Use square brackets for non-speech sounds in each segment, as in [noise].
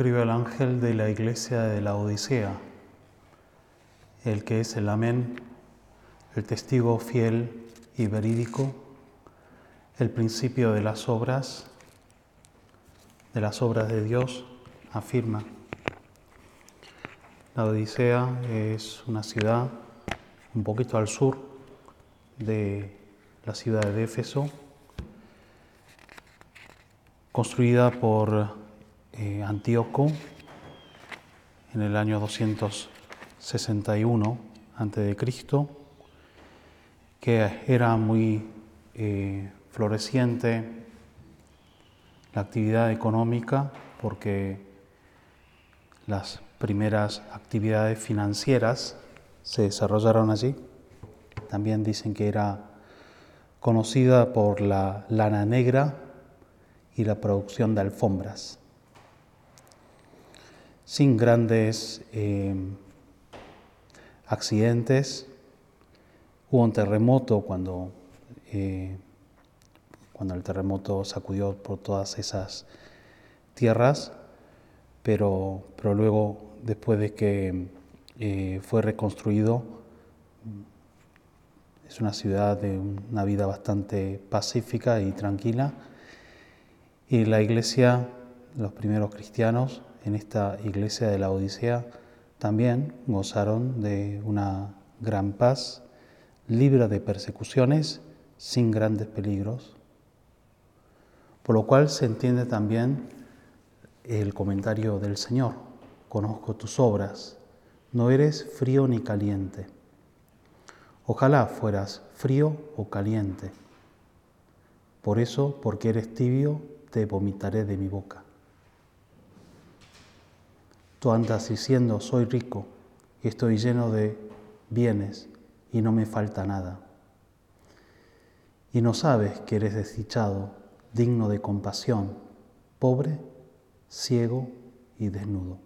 Escribe el ángel de la iglesia de la Odisea, el que es el amén, el testigo fiel y verídico, el principio de las obras, de las obras de Dios, afirma. La Odisea es una ciudad un poquito al sur de la ciudad de Éfeso, construida por eh, Antíoco en el año 261 a.C., que era muy eh, floreciente la actividad económica porque las primeras actividades financieras se desarrollaron allí. También dicen que era conocida por la lana negra y la producción de alfombras sin grandes eh, accidentes. Hubo un terremoto cuando, eh, cuando el terremoto sacudió por todas esas tierras, pero, pero luego, después de que eh, fue reconstruido, es una ciudad de una vida bastante pacífica y tranquila. Y la iglesia, los primeros cristianos, en esta iglesia de la Odisea también gozaron de una gran paz, libre de persecuciones, sin grandes peligros. Por lo cual se entiende también el comentario del Señor, conozco tus obras, no eres frío ni caliente. Ojalá fueras frío o caliente. Por eso, porque eres tibio, te vomitaré de mi boca. Tú andas diciendo, soy rico y estoy lleno de bienes y no me falta nada. Y no sabes que eres desdichado, digno de compasión, pobre, ciego y desnudo.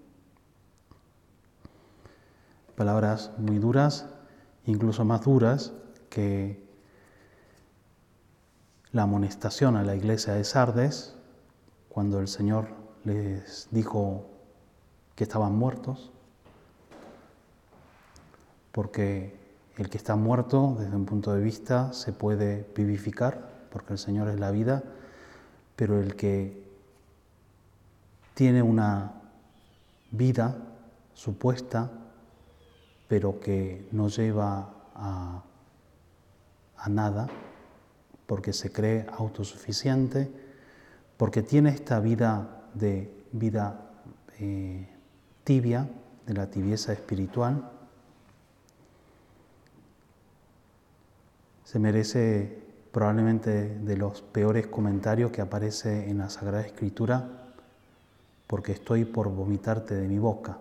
Palabras muy duras, incluso más duras que la amonestación a la iglesia de Sardes, cuando el Señor les dijo que estaban muertos, porque el que está muerto desde un punto de vista se puede vivificar, porque el Señor es la vida, pero el que tiene una vida supuesta, pero que no lleva a, a nada, porque se cree autosuficiente, porque tiene esta vida de vida eh, tibia, de la tibieza espiritual, se merece probablemente de los peores comentarios que aparece en la Sagrada Escritura, porque estoy por vomitarte de mi boca.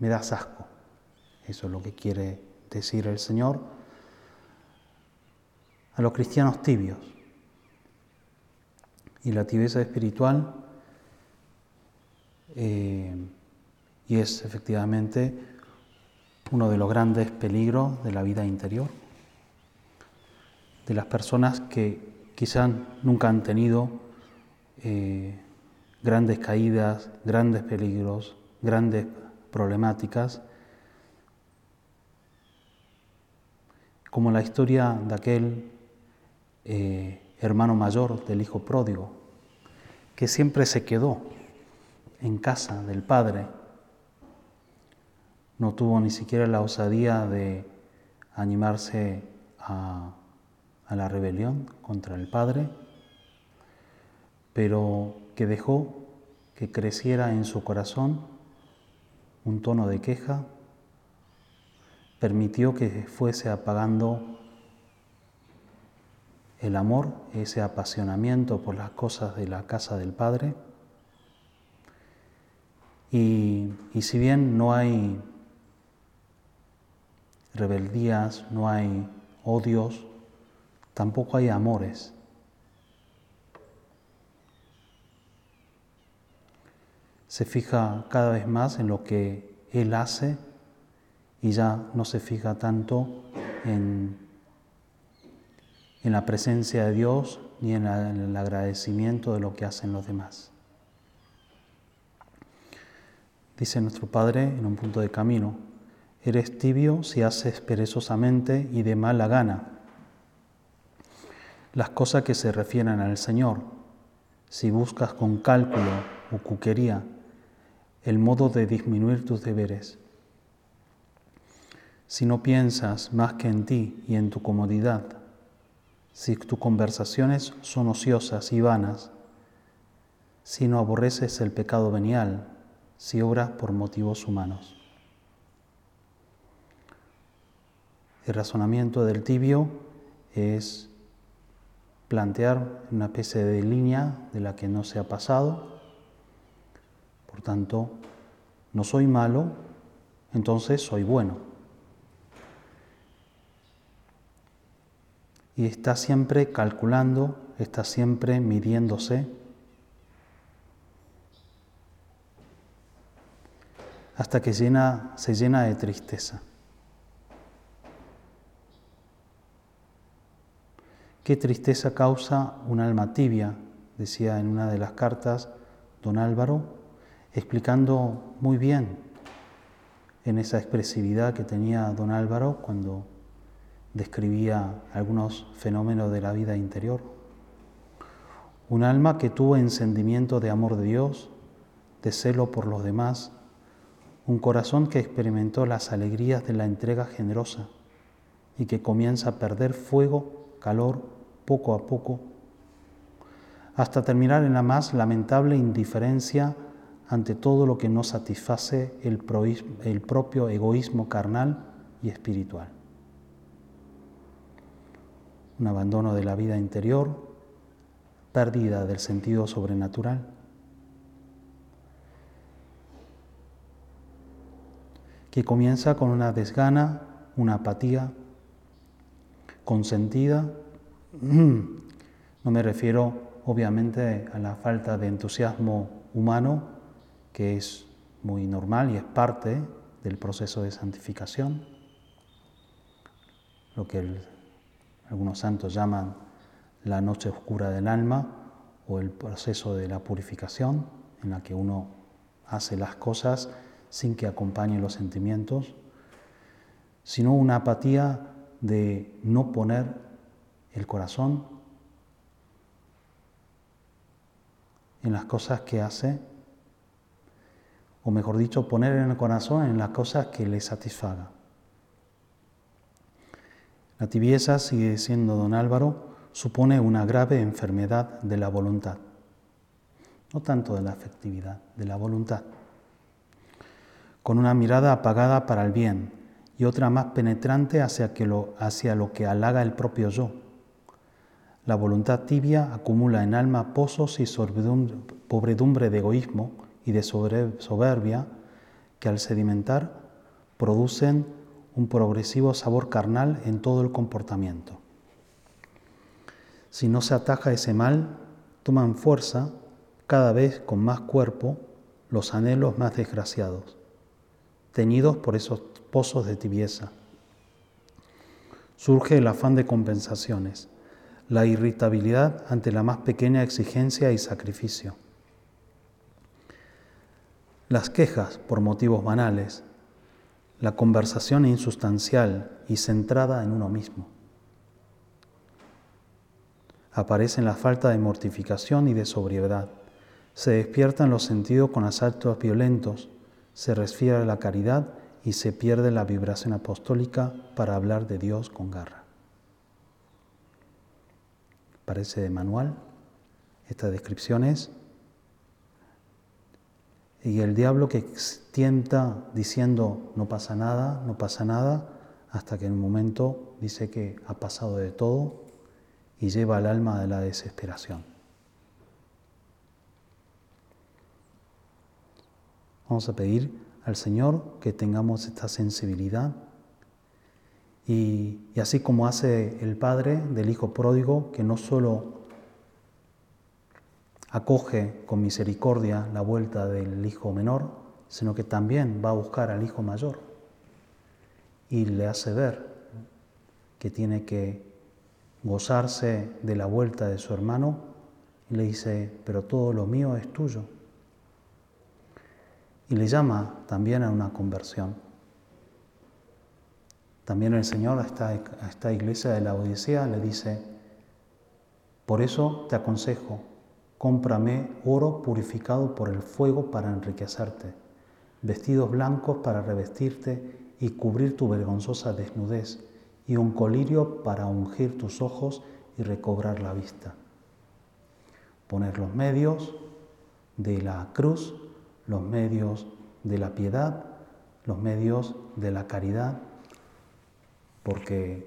Me das asco. Eso es lo que quiere decir el Señor a los cristianos tibios. Y la tibieza espiritual eh, y es efectivamente uno de los grandes peligros de la vida interior, de las personas que quizás nunca han tenido eh, grandes caídas, grandes peligros, grandes problemáticas, como la historia de aquel eh, hermano mayor del hijo pródigo, que siempre se quedó en casa del padre, no tuvo ni siquiera la osadía de animarse a, a la rebelión contra el padre, pero que dejó que creciera en su corazón un tono de queja, permitió que fuese apagando el amor, ese apasionamiento por las cosas de la casa del Padre. Y, si bien no hay rebeldías, no hay odios, tampoco hay amores. Se fija cada vez más en lo que Él hace y ya no se fija tanto en en la presencia de Dios ni en, el agradecimiento de lo que hacen los demás. Dice nuestro Padre en un punto de camino, eres tibio si haces perezosamente y de mala gana. Las cosas que se refieren al Señor, si buscas con cálculo o cuquería el modo de disminuir tus deberes. Si no piensas más que en ti y en tu comodidad, si tus conversaciones son ociosas y vanas, si no aborreces el pecado venial, si obras por motivos humanos. El razonamiento del tibio es plantear una especie de línea de la que no se ha pasado. Por tanto, no soy malo, entonces soy bueno. y está siempre calculando, está siempre midiéndose. hasta que se llena de tristeza. Qué tristeza causa un alma tibia, decía en una de las cartas don Álvaro, explicando muy bien en esa expresividad que tenía don Álvaro cuando describía algunos fenómenos de la vida interior. Un alma que tuvo encendimiento de amor de Dios, de celo por los demás, un corazón que experimentó las alegrías de la entrega generosa y que comienza a perder fuego, calor, poco a poco, hasta terminar en la más lamentable indiferencia ante todo lo que no satisface el, el propio egoísmo carnal y espiritual un abandono de la vida interior, pérdida del sentido sobrenatural. que comienza con una desgana, una apatía consentida. No me refiero obviamente a la falta de entusiasmo humano, que es muy normal y es parte del proceso de santificación, lo que algunos santos llaman la noche oscura del alma o el proceso de la purificación, en la que uno hace las cosas sin que acompañen los sentimientos, sino una apatía de no poner el corazón en las cosas que hace, o mejor dicho, poner en el corazón en las cosas que le satisfagan. La tibieza, sigue diciendo don Álvaro, supone una grave enfermedad de la voluntad, no tanto de la afectividad, de la voluntad, con una mirada apagada para el bien y otra más penetrante hacia, lo, hacia lo que halaga el propio yo. La voluntad tibia acumula en alma pozos y pobredumbre de egoísmo y de soberbia que al sedimentar producen un progresivo sabor carnal en todo el comportamiento. Si no se ataja ese mal, toman fuerza cada vez con más cuerpo los anhelos más desgraciados, teñidos por esos pozos de tibieza. Surge el afán de compensaciones, la irritabilidad ante la más pequeña exigencia y sacrificio. Las quejas por motivos banales, la conversación insustancial y centrada en uno mismo. Aparecen la falta de mortificación y de sobriedad. Se despiertan los sentidos con asaltos violentos, se resfría la caridad y se pierde la vibración apostólica para hablar de Dios con garra. Parece de manual estas descripciones. Y el diablo que tienta diciendo no pasa nada, no pasa nada, hasta que en un momento dice que ha pasado de todo y lleva al alma de la desesperación. Vamos a pedir al Señor que tengamos esta sensibilidad y, así como hace el Padre del Hijo pródigo, que no solo acoge con misericordia la vuelta del Hijo menor, sino que también va a buscar al Hijo mayor y le hace ver que tiene que gozarse de la vuelta de su hermano y le dice, pero todo lo mío es tuyo. Y le llama también a una conversión. También el Señor a esta, a esta iglesia de la Odisea le dice, por eso te aconsejo, cómprame oro purificado por el fuego para enriquecerte, vestidos blancos para revestirte y cubrir tu vergonzosa desnudez y un colirio para ungir tus ojos y recobrar la vista. Poner los medios de la cruz, los medios de la piedad, los medios de la caridad, porque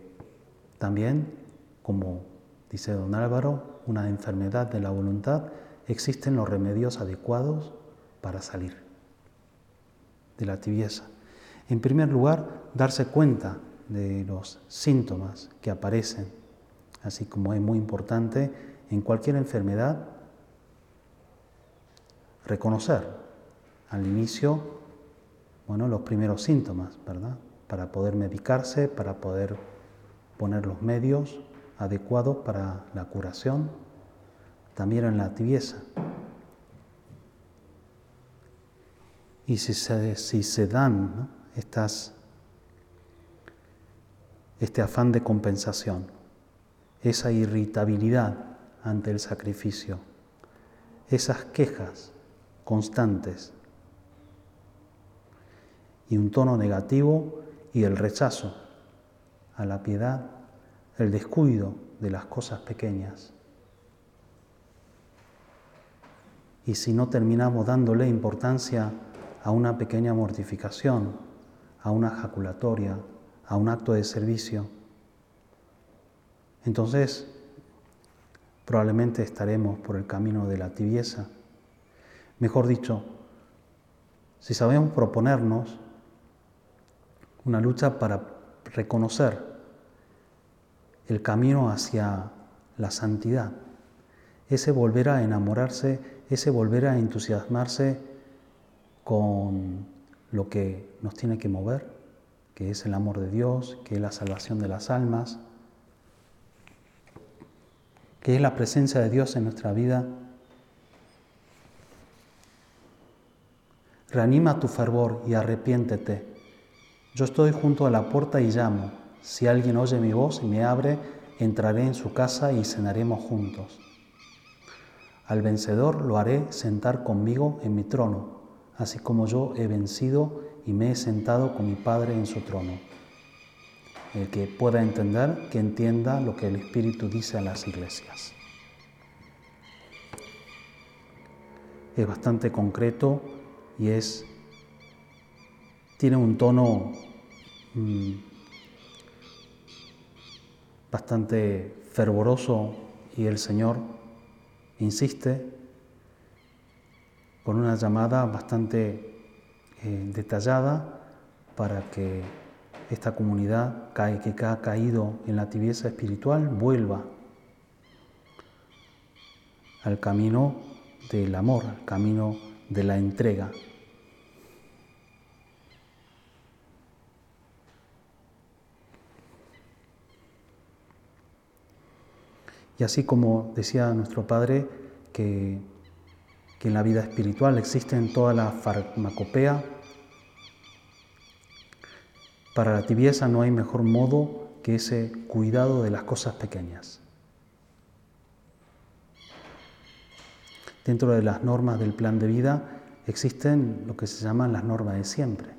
también, como dice don Álvaro, una enfermedad de la voluntad, existen los remedios adecuados para salir de la tibieza. En primer lugar, darse cuenta de los síntomas que aparecen, así como es muy importante en cualquier enfermedad reconocer al inicio, bueno, los primeros síntomas, ¿verdad? Para poder medicarse, para poder poner los medios adecuados para la curación, también en la tibieza. Y si se, si se dan estas este afán de compensación, esa irritabilidad ante el sacrificio, esas quejas constantes y un tono negativo y el rechazo a la piedad, el descuido de las cosas pequeñas. Y si no terminamos dándole importancia a una pequeña mortificación, a una jaculatoria, a un acto de servicio, entonces probablemente estaremos por el camino de la tibieza. Mejor dicho, si sabemos proponernos una lucha para reconocer el camino hacia la santidad, ese volver a enamorarse, ese volver a entusiasmarse con lo que nos tiene que mover, que es el amor de Dios, que es la salvación de las almas, que es la presencia de Dios en nuestra vida. Reanima tu fervor y arrepiéntete. Yo estoy junto a la puerta y llamo. Si alguien oye mi voz y me abre, entraré en su casa y cenaremos juntos. Al vencedor lo haré sentar conmigo en mi trono, así como yo he vencido y me he sentado con mi Padre en su trono. El que pueda entender, que entienda lo que el Espíritu dice a las iglesias. Es bastante concreto y es tiene un tono mm, bastante fervoroso y el Señor insiste con una llamada bastante eh, detallada para que esta comunidad que ha caído en la tibieza espiritual vuelva al camino del amor, al camino de la entrega. Y así como decía nuestro Padre, que que en la vida espiritual existe en toda la farmacopea Para la tibieza no hay mejor modo que ese cuidado de las cosas pequeñas. Dentro de las normas del plan de vida existen lo que se llaman las normas de siempre,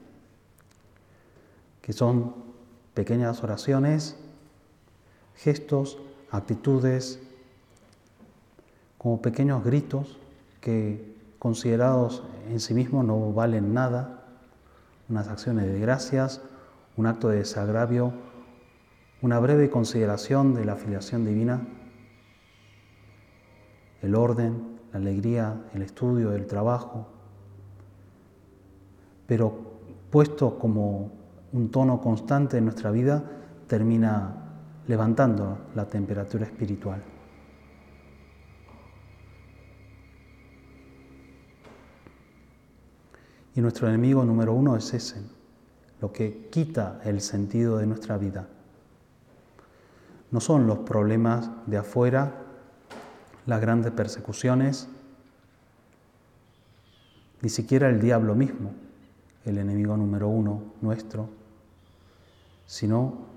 que son pequeñas oraciones, gestos, actitudes, como pequeños gritos que considerados en sí mismos no valen nada, unas acciones de gracias, un acto de desagravio, una breve consideración de la afiliación divina, el orden, la alegría, el estudio, el trabajo, pero puesto como un tono constante en nuestra vida, termina levantando la temperatura espiritual. Y nuestro enemigo número uno es ese, lo que quita el sentido de nuestra vida. No son los problemas de afuera, las grandes persecuciones, ni siquiera el diablo mismo, el enemigo número uno nuestro, sino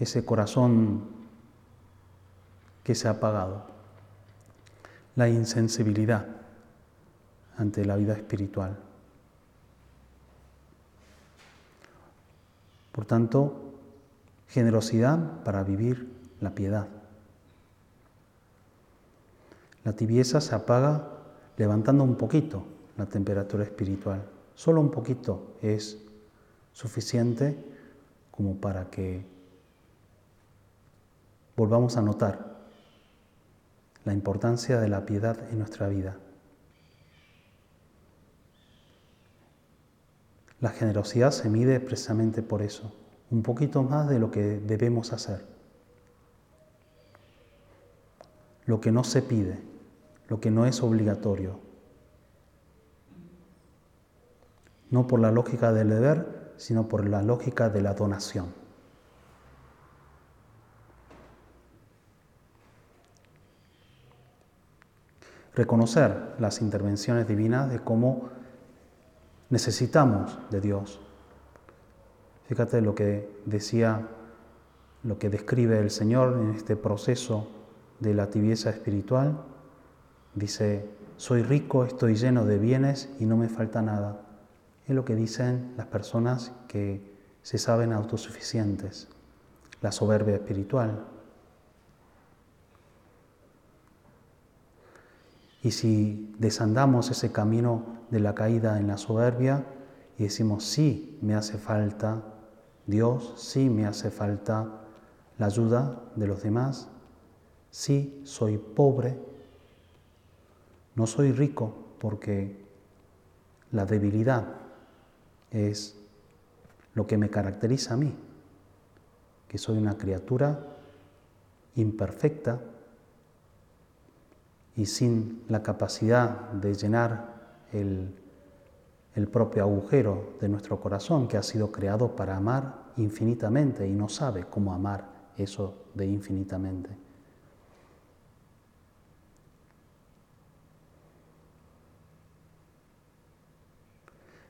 ese corazón que se ha apagado, la insensibilidad ante la vida espiritual. Por tanto, generosidad para vivir la piedad. La tibieza se apaga levantando un poquito la temperatura espiritual. Solo un poquito es suficiente como para que volvamos a notar la importancia de la piedad en nuestra vida. La generosidad se mide precisamente por eso, un poquito más de lo que debemos hacer. Lo que no se pide, lo que no es obligatorio. No por la lógica del deber, sino por la lógica de la donación. Reconocer las intervenciones divinas de cómo Necesitamos de Dios. Fíjate lo que decía, lo que describe el Señor en este proceso de la tibieza espiritual. Dice, soy rico, estoy lleno de bienes y no me falta nada. Es lo que dicen las personas que se saben autosuficientes, la soberbia espiritual. Y si desandamos ese camino de la caída en la soberbia y decimos, sí, me hace falta Dios, sí, me hace falta la ayuda de los demás, sí, soy pobre, no soy rico porque la debilidad es lo que me caracteriza a mí, que soy una criatura imperfecta, y sin la capacidad de llenar el, propio agujero de nuestro corazón que ha sido creado para amar infinitamente y no sabe cómo amar eso de infinitamente.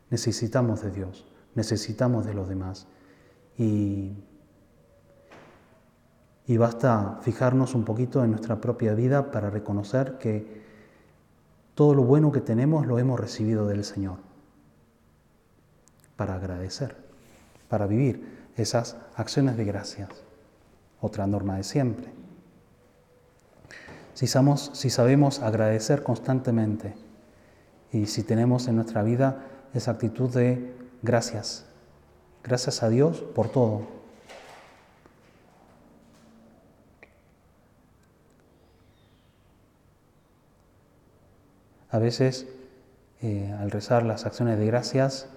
Necesitamos de Dios, necesitamos de los demás y y basta fijarnos un poquito en nuestra propia vida para reconocer que todo lo bueno que tenemos lo hemos recibido del Señor. Para agradecer, para vivir esas acciones de gracias. Otra norma de siempre. Si, si sabemos agradecer constantemente y si tenemos en nuestra vida esa actitud de gracias, gracias a Dios por todo, A veces, eh, al rezar las acciones de gracias,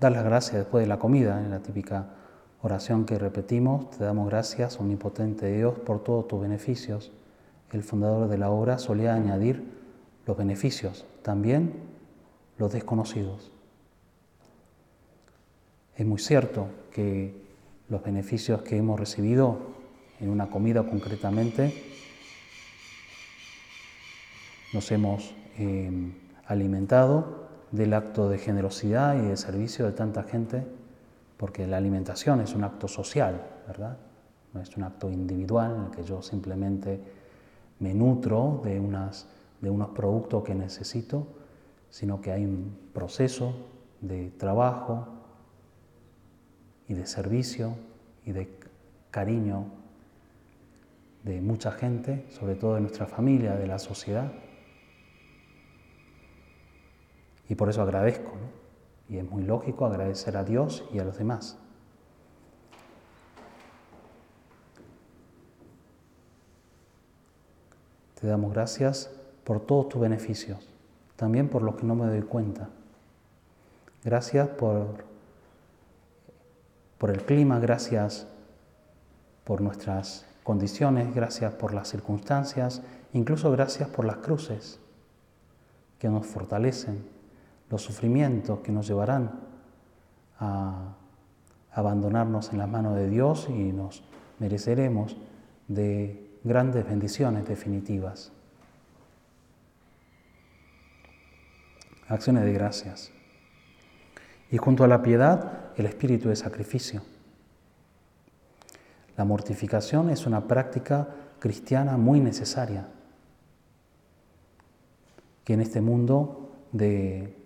dar las gracias después de la comida, en la típica oración que repetimos, te damos gracias, omnipotente Dios, por todos tus beneficios. El fundador de la obra solía añadir los beneficios, también los desconocidos. Es muy cierto que los beneficios que hemos recibido en una comida concretamente, nos hemos alimentado del acto de generosidad y de servicio de tanta gente porque la alimentación es un acto social, ¿verdad? No es un acto individual en el que yo simplemente me nutro de, unas, de unos productos que necesito, sino que hay un proceso de trabajo y de servicio y de cariño de mucha gente, sobre todo de nuestra familia, de la sociedad. Y por eso agradezco. Y es muy lógico agradecer a Dios y a los demás. Te damos gracias por todos tus beneficios, también por los que no me doy cuenta. Gracias por el clima, gracias por nuestras condiciones, gracias por las circunstancias, incluso gracias por las cruces que nos fortalecen, los sufrimientos que nos llevarán a abandonarnos en las manos de Dios y nos mereceremos de grandes bendiciones definitivas. Acciones de gracias. Y junto a la piedad, el espíritu de sacrificio. La mortificación es una práctica cristiana muy necesaria, que en este mundo de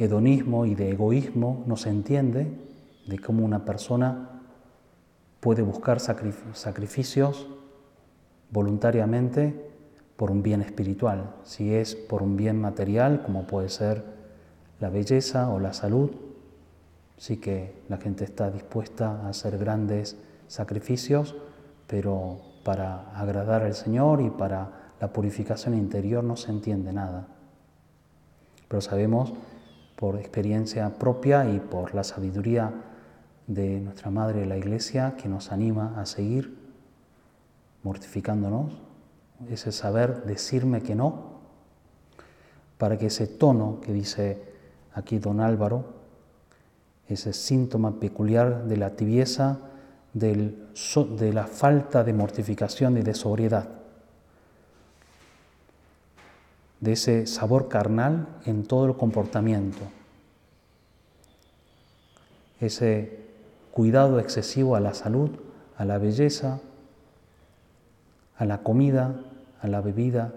hedonismo y de egoísmo no se entiende de cómo una persona puede buscar sacrificios voluntariamente por un bien espiritual, si es por un bien material, como puede ser la belleza o la salud, sí que la gente está dispuesta a hacer grandes sacrificios, pero para agradar al Señor y para la purificación interior no se entiende nada. Pero sabemos por experiencia propia y por la sabiduría de nuestra Madre la Iglesia que nos anima a seguir mortificándonos, ese saber decirme que no, para que ese tono que dice aquí don Álvaro, ese síntoma peculiar de la tibieza, de la falta de mortificación y de sobriedad, de ese sabor carnal en todo el comportamiento, ese cuidado excesivo a la salud, a la belleza, a la comida, a la bebida,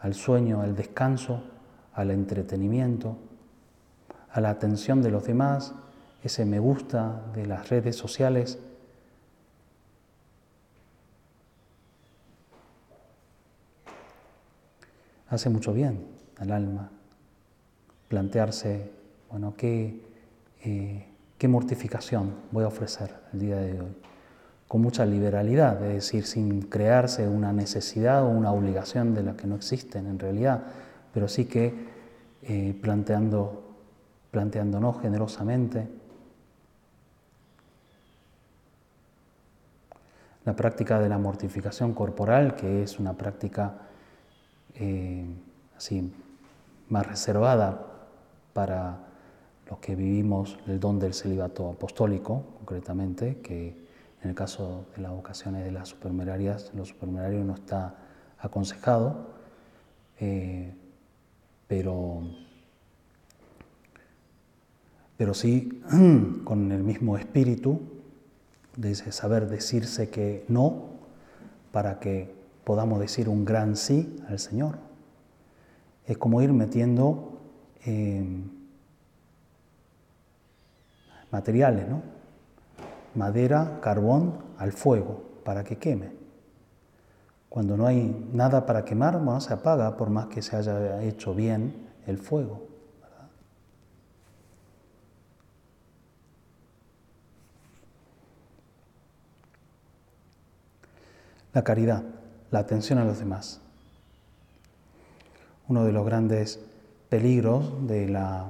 al sueño, al descanso, al entretenimiento, a la atención de los demás, ese me gusta de las redes sociales. Hace mucho bien al alma plantearse, bueno, qué, eh, qué mortificación voy a ofrecer el día de hoy con mucha liberalidad, es decir, sin crearse una necesidad o una obligación de la que no existen en realidad, pero sí que eh, planteando, planteándonos generosamente. La práctica de la mortificación corporal, que es una práctica eh, así más reservada para los que vivimos el don del celibato apostólico, concretamente, que en el caso de las vocaciones de las supermerarias, los supermerarios no está aconsejado, eh, pero, pero sí [clears throat] con el mismo espíritu de saber decirse que no para que podamos decir un gran sí al Señor. Es como ir metiendo eh, materiales, ¿no? madera, carbón al fuego para que queme. Cuando no hay nada para quemar, bueno, se apaga por más que se haya hecho bien el fuego. La caridad, la atención a los demás. Uno de los grandes peligros de la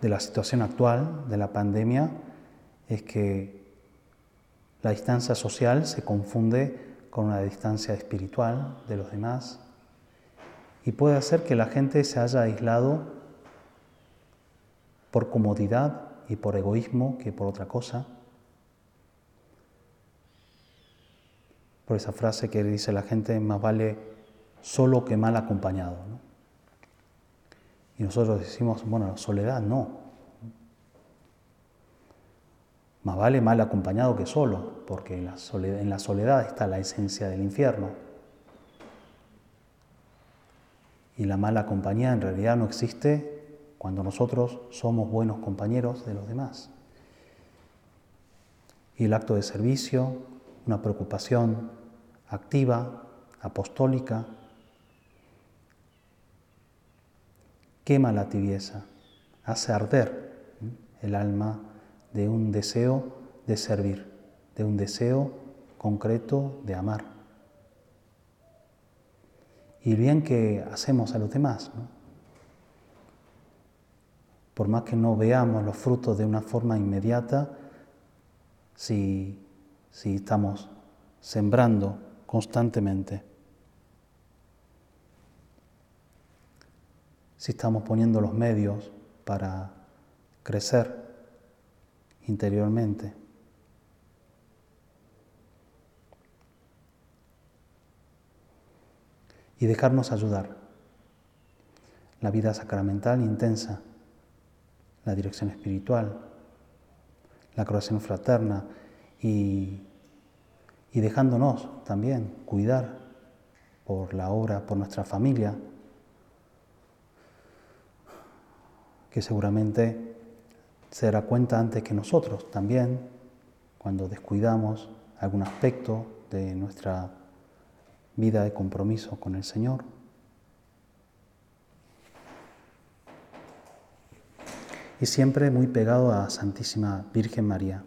de la situación actual, de la pandemia, es que la distancia social se confunde con una distancia espiritual de los demás y puede hacer que la gente se haya aislado por comodidad y por egoísmo que por otra cosa. Por esa frase que dice la gente, más vale solo que mal acompañado. Y nosotros decimos, bueno, soledad no. Más vale mal acompañado que solo, porque en la soledad, en la soledad está la esencia del infierno. Y la mala compañía en realidad no existe cuando nosotros somos buenos compañeros de los demás. Y el acto de servicio, una preocupación activa, apostólica, quema la tibieza, hace arder el alma de un deseo de servir, de un deseo concreto de amar. Y el bien que hacemos a los demás, por más que no veamos los frutos de una forma inmediata, si, si estamos sembrando constantemente, si estamos poniendo los medios para crecer interiormente. Y dejarnos ayudar. La vida sacramental intensa, la dirección espiritual, la creación fraterna y, y dejándonos también cuidar por la obra, por nuestra familia, que seguramente se dará cuenta antes que nosotros también, cuando descuidamos algún aspecto de nuestra vida de compromiso con el Señor. Y siempre muy pegado a Santísima Virgen María.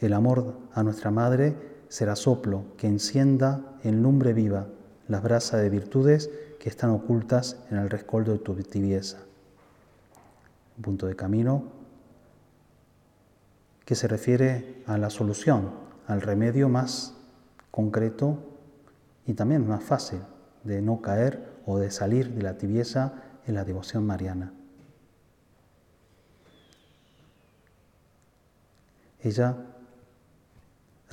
El amor a nuestra Madre será soplo que encienda en lumbre viva las brasas de virtudes que están ocultas en el rescoldo de tu tibieza punto de camino que se refiere a la solución, al remedio más concreto y también más fácil de no caer o de salir de la tibieza en la devoción mariana. Ella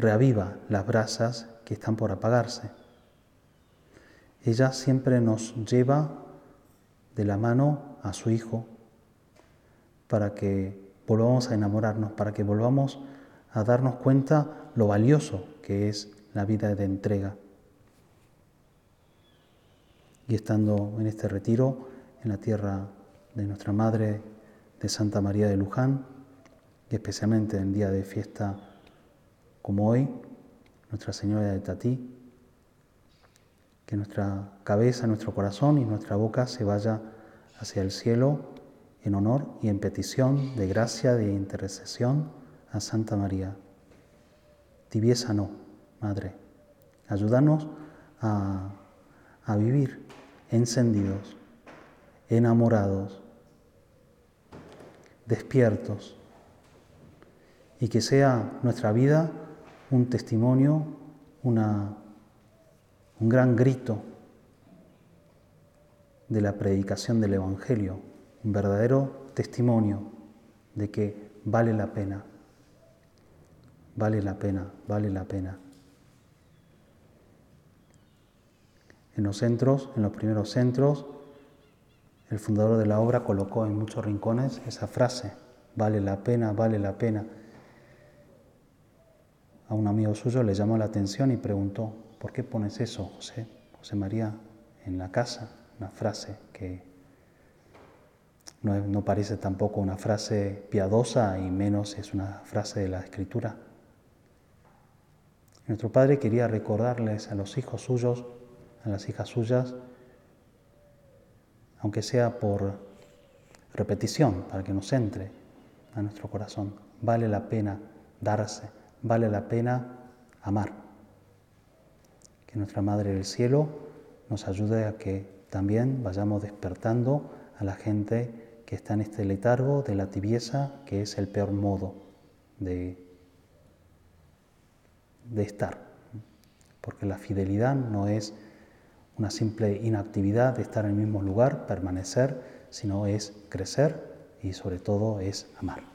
reaviva las brasas que están por apagarse. Ella siempre nos lleva de la mano a su Hijo para que volvamos a enamorarnos, para que volvamos a darnos cuenta lo valioso que es la vida de entrega. Y estando en este retiro, en la tierra de nuestra Madre de Santa María de Luján, y especialmente en día de fiesta como hoy, Nuestra Señora de Tatí, que nuestra cabeza, nuestro corazón y nuestra boca se vaya hacia el cielo en honor y en petición de gracia de intercesión a Santa María. Tibieza no, Madre. Ayúdanos a, a vivir encendidos, enamorados, despiertos, y que sea nuestra vida un testimonio, un gran grito de la predicación del Evangelio un verdadero testimonio de que vale la pena, vale la pena, vale la pena. En los centros, en los primeros centros, el fundador de la obra colocó en muchos rincones esa frase, vale la pena, vale la pena. A un amigo suyo le llamó la atención y preguntó, ¿por qué pones eso, José, José María, en la casa? Una frase que no, parece tampoco una frase piadosa y menos es una frase de la escritura. Nuestro Padre quería recordarles a los hijos suyos, a las hijas suyas, aunque sea por repetición, para que nos entre a nuestro corazón. Vale la pena darse, vale la pena amar. Que nuestra Madre del Cielo nos ayude a que también vayamos despertando a la gente que está en este letargo de la tibieza, que es el peor modo de, de estar. Porque la fidelidad no es una simple inactividad de estar en el mismo lugar, permanecer, sino es crecer y sobre todo es amar.